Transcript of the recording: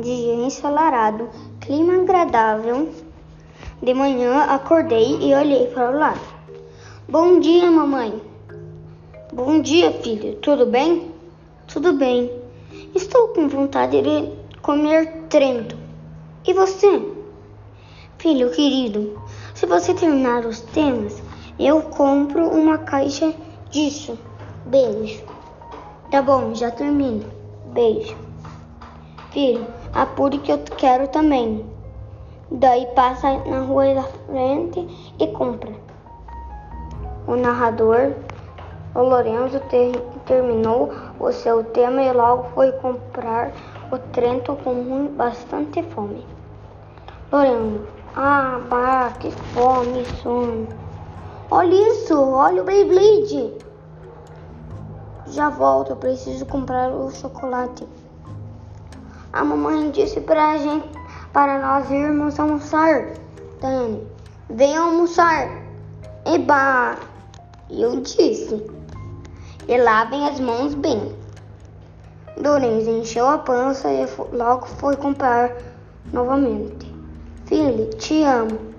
dia ensolarado, clima agradável. De manhã acordei e olhei para o lado. Bom dia, mamãe. Bom dia, filho. Tudo bem? Tudo bem. Estou com vontade de comer Trento. E você? Filho querido, se você terminar os temas, eu compro uma caixa disso. Beijo. Tá bom, já termino. Beijo. Filho, apure que eu quero também. Daí passa na rua da frente e compra. O narrador, o Lorenzo, ter, terminou o seu tema e logo foi comprar o Trento com bastante fome. Lorenzo, ah, bah, que fome, sono. Olha isso, olha o Beyblade. Já volto, preciso comprar o chocolate. A mamãe disse pra gente, para nós irmos almoçar. Dani, vem almoçar. Eba! Eu disse. E lavem as mãos bem. Lourenço encheu a pança e logo foi comprar novamente. Filho, te amo.